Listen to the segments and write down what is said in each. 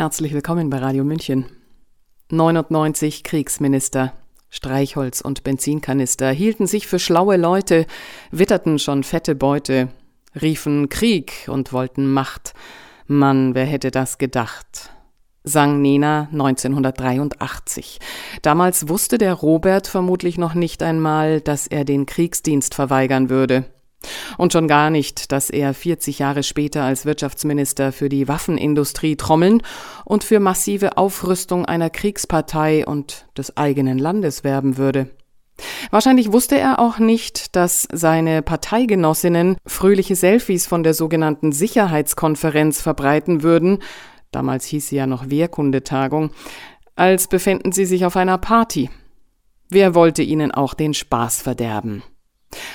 Herzlich willkommen bei Radio München. 99 Kriegsminister, Streichholz und Benzinkanister hielten sich für schlaue Leute, witterten schon fette Beute, riefen Krieg und wollten Macht. Mann, wer hätte das gedacht? sang Nena 1983. Damals wusste der Robert vermutlich noch nicht einmal, dass er den Kriegsdienst verweigern würde. Und schon gar nicht, dass er 40 Jahre später als Wirtschaftsminister für die Waffenindustrie trommeln und für massive Aufrüstung einer Kriegspartei und des eigenen Landes werben würde. Wahrscheinlich wusste er auch nicht, dass seine Parteigenossinnen fröhliche Selfies von der sogenannten Sicherheitskonferenz verbreiten würden, damals hieß sie ja noch Wehrkundetagung, als befänden sie sich auf einer Party. Wer wollte ihnen auch den Spaß verderben?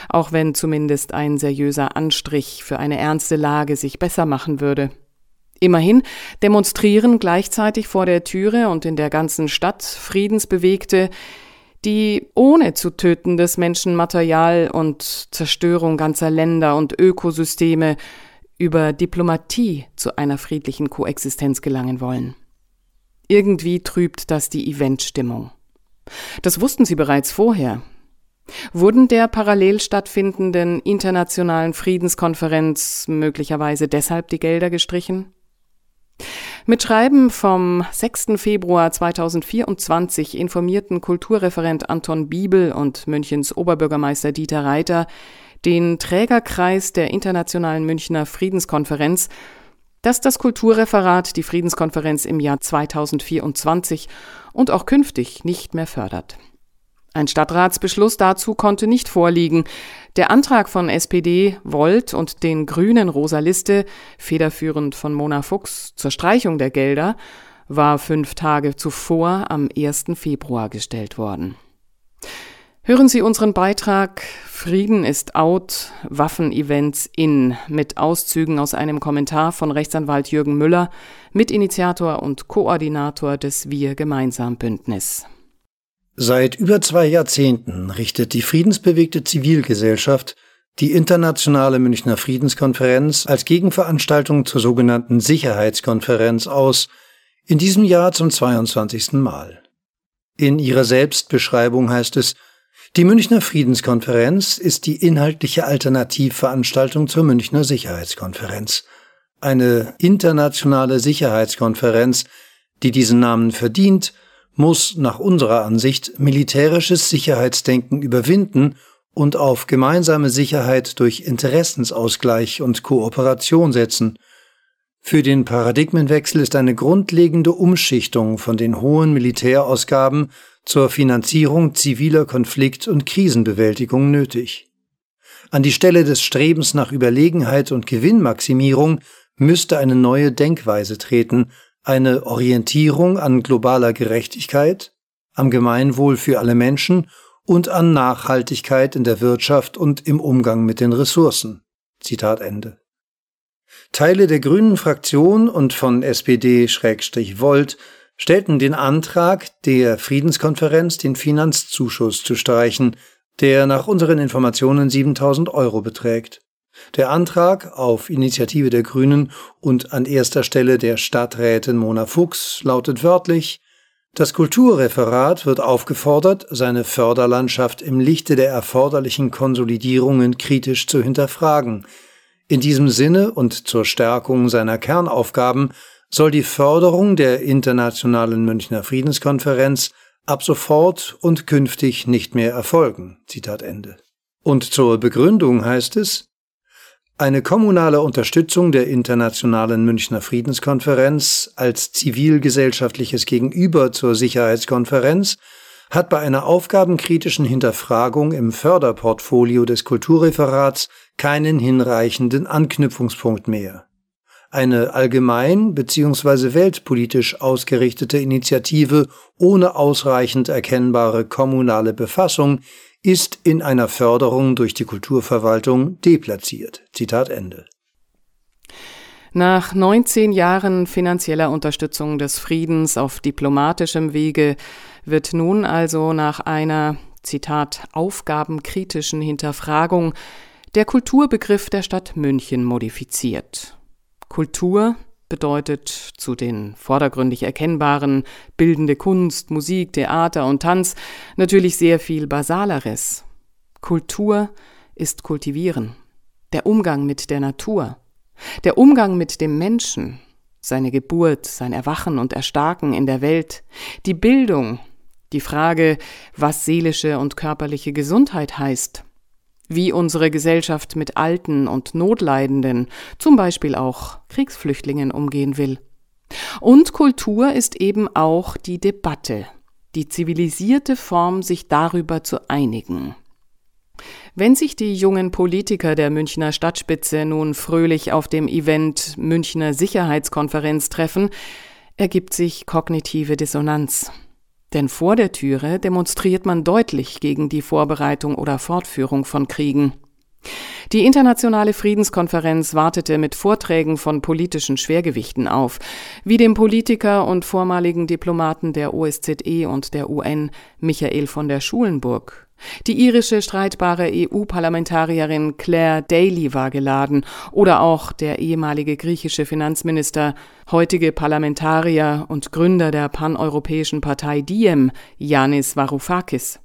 Auch wenn zumindest ein seriöser Anstrich für eine ernste Lage sich besser machen würde. Immerhin demonstrieren gleichzeitig vor der Türe und in der ganzen Stadt Friedensbewegte, die ohne zu tötendes Menschenmaterial und Zerstörung ganzer Länder und Ökosysteme über Diplomatie zu einer friedlichen Koexistenz gelangen wollen. Irgendwie trübt das die Eventstimmung. Das wussten sie bereits vorher, Wurden der parallel stattfindenden internationalen Friedenskonferenz möglicherweise deshalb die Gelder gestrichen? Mit Schreiben vom 6. Februar 2024 informierten Kulturreferent Anton Biebel und Münchens Oberbürgermeister Dieter Reiter den Trägerkreis der Internationalen Münchner Friedenskonferenz, dass das Kulturreferat die Friedenskonferenz im Jahr 2024 und auch künftig nicht mehr fördert. Ein Stadtratsbeschluss dazu konnte nicht vorliegen. Der Antrag von SPD, Volt und den Grünen Rosa Liste, federführend von Mona Fuchs, zur Streichung der Gelder, war fünf Tage zuvor am 1. Februar gestellt worden. Hören Sie unseren Beitrag Frieden ist out, Waffenevents in mit Auszügen aus einem Kommentar von Rechtsanwalt Jürgen Müller, Mitinitiator und Koordinator des Wir gemeinsam Bündnis. Seit über zwei Jahrzehnten richtet die friedensbewegte Zivilgesellschaft die internationale Münchner Friedenskonferenz als Gegenveranstaltung zur sogenannten Sicherheitskonferenz aus, in diesem Jahr zum 22. Mal. In ihrer Selbstbeschreibung heißt es, die Münchner Friedenskonferenz ist die inhaltliche Alternativveranstaltung zur Münchner Sicherheitskonferenz. Eine internationale Sicherheitskonferenz, die diesen Namen verdient muss nach unserer Ansicht militärisches Sicherheitsdenken überwinden und auf gemeinsame Sicherheit durch Interessensausgleich und Kooperation setzen. Für den Paradigmenwechsel ist eine grundlegende Umschichtung von den hohen Militärausgaben zur Finanzierung ziviler Konflikt- und Krisenbewältigung nötig. An die Stelle des Strebens nach Überlegenheit und Gewinnmaximierung müsste eine neue Denkweise treten, eine Orientierung an globaler Gerechtigkeit, am Gemeinwohl für alle Menschen und an Nachhaltigkeit in der Wirtschaft und im Umgang mit den Ressourcen. Zitat Ende. Teile der Grünen Fraktion und von SPD-Volt stellten den Antrag, der Friedenskonferenz den Finanzzuschuss zu streichen, der nach unseren Informationen 7000 Euro beträgt. Der Antrag auf Initiative der Grünen und an erster Stelle der Stadträtin Mona Fuchs lautet wörtlich Das Kulturreferat wird aufgefordert, seine Förderlandschaft im Lichte der erforderlichen Konsolidierungen kritisch zu hinterfragen. In diesem Sinne und zur Stärkung seiner Kernaufgaben soll die Förderung der Internationalen Münchner Friedenskonferenz ab sofort und künftig nicht mehr erfolgen. Zitat Ende. Und zur Begründung heißt es, eine kommunale Unterstützung der Internationalen Münchner Friedenskonferenz als zivilgesellschaftliches Gegenüber zur Sicherheitskonferenz hat bei einer aufgabenkritischen Hinterfragung im Förderportfolio des Kulturreferats keinen hinreichenden Anknüpfungspunkt mehr. Eine allgemein bzw. weltpolitisch ausgerichtete Initiative ohne ausreichend erkennbare kommunale Befassung ist in einer Förderung durch die Kulturverwaltung deplatziert. Zitat Ende. Nach 19 Jahren finanzieller Unterstützung des Friedens auf diplomatischem Wege wird nun also nach einer, Zitat, aufgabenkritischen Hinterfragung der Kulturbegriff der Stadt München modifiziert. Kultur bedeutet zu den vordergründig erkennbaren bildende Kunst, Musik, Theater und Tanz natürlich sehr viel Basaleres. Kultur ist Kultivieren, der Umgang mit der Natur, der Umgang mit dem Menschen, seine Geburt, sein Erwachen und Erstarken in der Welt, die Bildung, die Frage, was seelische und körperliche Gesundheit heißt, wie unsere Gesellschaft mit Alten und Notleidenden, zum Beispiel auch Kriegsflüchtlingen, umgehen will. Und Kultur ist eben auch die Debatte, die zivilisierte Form, sich darüber zu einigen. Wenn sich die jungen Politiker der Münchner Stadtspitze nun fröhlich auf dem Event Münchner Sicherheitskonferenz treffen, ergibt sich kognitive Dissonanz. Denn vor der Türe demonstriert man deutlich gegen die Vorbereitung oder Fortführung von Kriegen. Die internationale Friedenskonferenz wartete mit Vorträgen von politischen Schwergewichten auf, wie dem Politiker und vormaligen Diplomaten der OSZE und der UN Michael von der Schulenburg die irische streitbare EU-Parlamentarierin Claire Daly war geladen oder auch der ehemalige griechische Finanzminister, heutige Parlamentarier und Gründer der paneuropäischen Partei Diem, Yanis Varoufakis.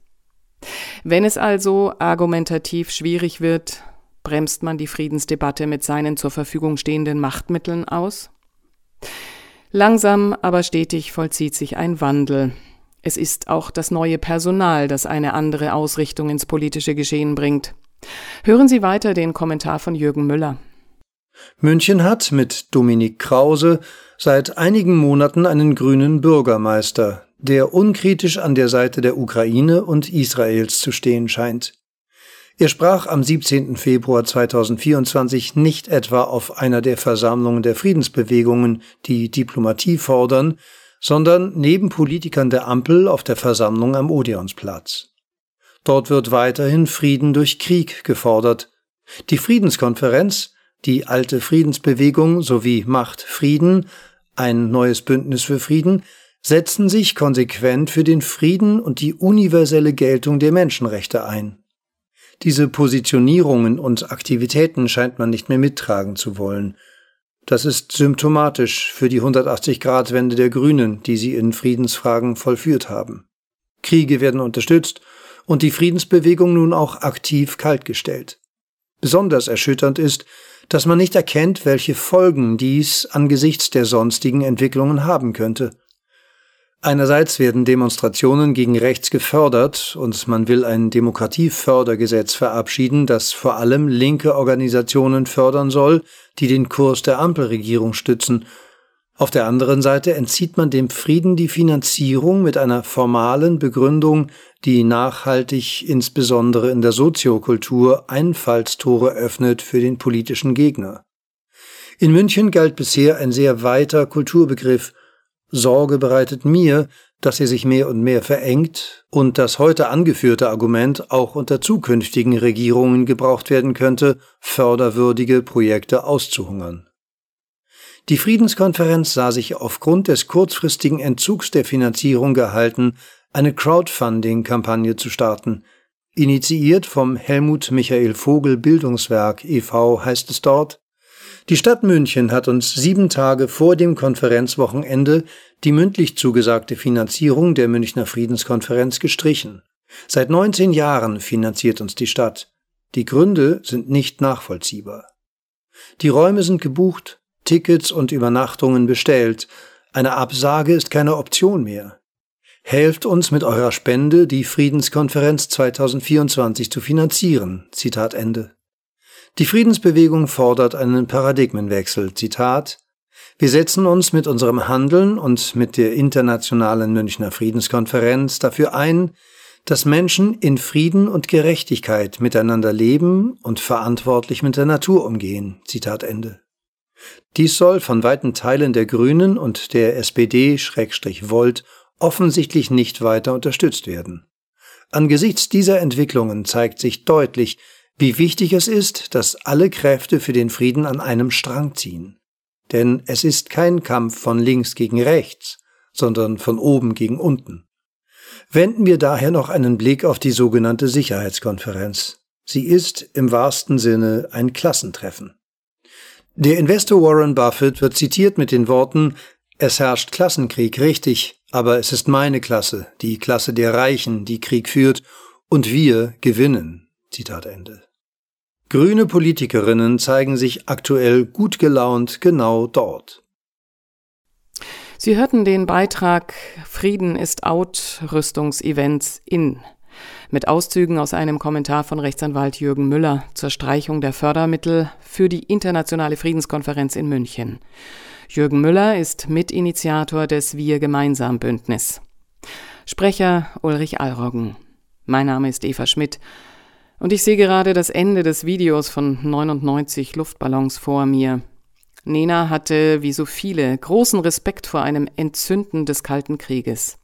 Wenn es also argumentativ schwierig wird, bremst man die Friedensdebatte mit seinen zur Verfügung stehenden Machtmitteln aus? Langsam aber stetig vollzieht sich ein Wandel. Es ist auch das neue Personal, das eine andere Ausrichtung ins politische Geschehen bringt. Hören Sie weiter den Kommentar von Jürgen Müller. München hat mit Dominik Krause seit einigen Monaten einen grünen Bürgermeister, der unkritisch an der Seite der Ukraine und Israels zu stehen scheint. Er sprach am 17. Februar 2024 nicht etwa auf einer der Versammlungen der Friedensbewegungen, die Diplomatie fordern, sondern neben Politikern der Ampel auf der Versammlung am Odeonsplatz. Dort wird weiterhin Frieden durch Krieg gefordert. Die Friedenskonferenz, die alte Friedensbewegung sowie Macht Frieden, ein neues Bündnis für Frieden, setzen sich konsequent für den Frieden und die universelle Geltung der Menschenrechte ein. Diese Positionierungen und Aktivitäten scheint man nicht mehr mittragen zu wollen. Das ist symptomatisch für die 180-Grad-Wende der Grünen, die sie in Friedensfragen vollführt haben. Kriege werden unterstützt und die Friedensbewegung nun auch aktiv kaltgestellt. Besonders erschütternd ist, dass man nicht erkennt, welche Folgen dies angesichts der sonstigen Entwicklungen haben könnte. Einerseits werden Demonstrationen gegen rechts gefördert und man will ein Demokratiefördergesetz verabschieden, das vor allem linke Organisationen fördern soll, die den Kurs der Ampelregierung stützen. Auf der anderen Seite entzieht man dem Frieden die Finanzierung mit einer formalen Begründung, die nachhaltig insbesondere in der Soziokultur Einfallstore öffnet für den politischen Gegner. In München galt bisher ein sehr weiter Kulturbegriff, Sorge bereitet mir, dass er sich mehr und mehr verengt und das heute angeführte Argument auch unter zukünftigen Regierungen gebraucht werden könnte, förderwürdige Projekte auszuhungern. Die Friedenskonferenz sah sich aufgrund des kurzfristigen Entzugs der Finanzierung gehalten, eine Crowdfunding-Kampagne zu starten. Initiiert vom Helmut Michael Vogel Bildungswerk e.V. heißt es dort, die Stadt München hat uns sieben Tage vor dem Konferenzwochenende die mündlich zugesagte Finanzierung der Münchner Friedenskonferenz gestrichen. Seit 19 Jahren finanziert uns die Stadt. Die Gründe sind nicht nachvollziehbar. Die Räume sind gebucht, Tickets und Übernachtungen bestellt. Eine Absage ist keine Option mehr. Helft uns mit eurer Spende, die Friedenskonferenz 2024 zu finanzieren. Zitat Ende. Die Friedensbewegung fordert einen Paradigmenwechsel. Zitat Wir setzen uns mit unserem Handeln und mit der internationalen Münchner Friedenskonferenz dafür ein, dass Menschen in Frieden und Gerechtigkeit miteinander leben und verantwortlich mit der Natur umgehen. Zitat Ende. Dies soll von weiten Teilen der Grünen und der SPD-Volt offensichtlich nicht weiter unterstützt werden. Angesichts dieser Entwicklungen zeigt sich deutlich, wie wichtig es ist, dass alle Kräfte für den Frieden an einem Strang ziehen. Denn es ist kein Kampf von links gegen rechts, sondern von oben gegen unten. Wenden wir daher noch einen Blick auf die sogenannte Sicherheitskonferenz. Sie ist im wahrsten Sinne ein Klassentreffen. Der Investor Warren Buffett wird zitiert mit den Worten Es herrscht Klassenkrieg, richtig, aber es ist meine Klasse, die Klasse der Reichen, die Krieg führt, und wir gewinnen. Zitat Ende. Grüne Politikerinnen zeigen sich aktuell gut gelaunt genau dort. Sie hörten den Beitrag Frieden ist out, Rüstungsevents in mit Auszügen aus einem Kommentar von Rechtsanwalt Jürgen Müller zur Streichung der Fördermittel für die Internationale Friedenskonferenz in München. Jürgen Müller ist Mitinitiator des Wir gemeinsam Bündnis. Sprecher Ulrich Allroggen. Mein Name ist Eva Schmidt und ich sehe gerade das Ende des Videos von 99 Luftballons vor mir. Nena hatte, wie so viele, großen Respekt vor einem Entzünden des Kalten Krieges.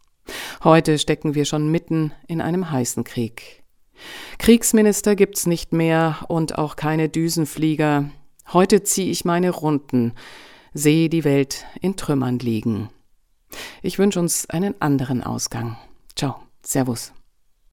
Heute stecken wir schon mitten in einem heißen Krieg. Kriegsminister gibt's nicht mehr und auch keine Düsenflieger. Heute ziehe ich meine Runden, sehe die Welt in Trümmern liegen. Ich wünsche uns einen anderen Ausgang. Ciao, Servus.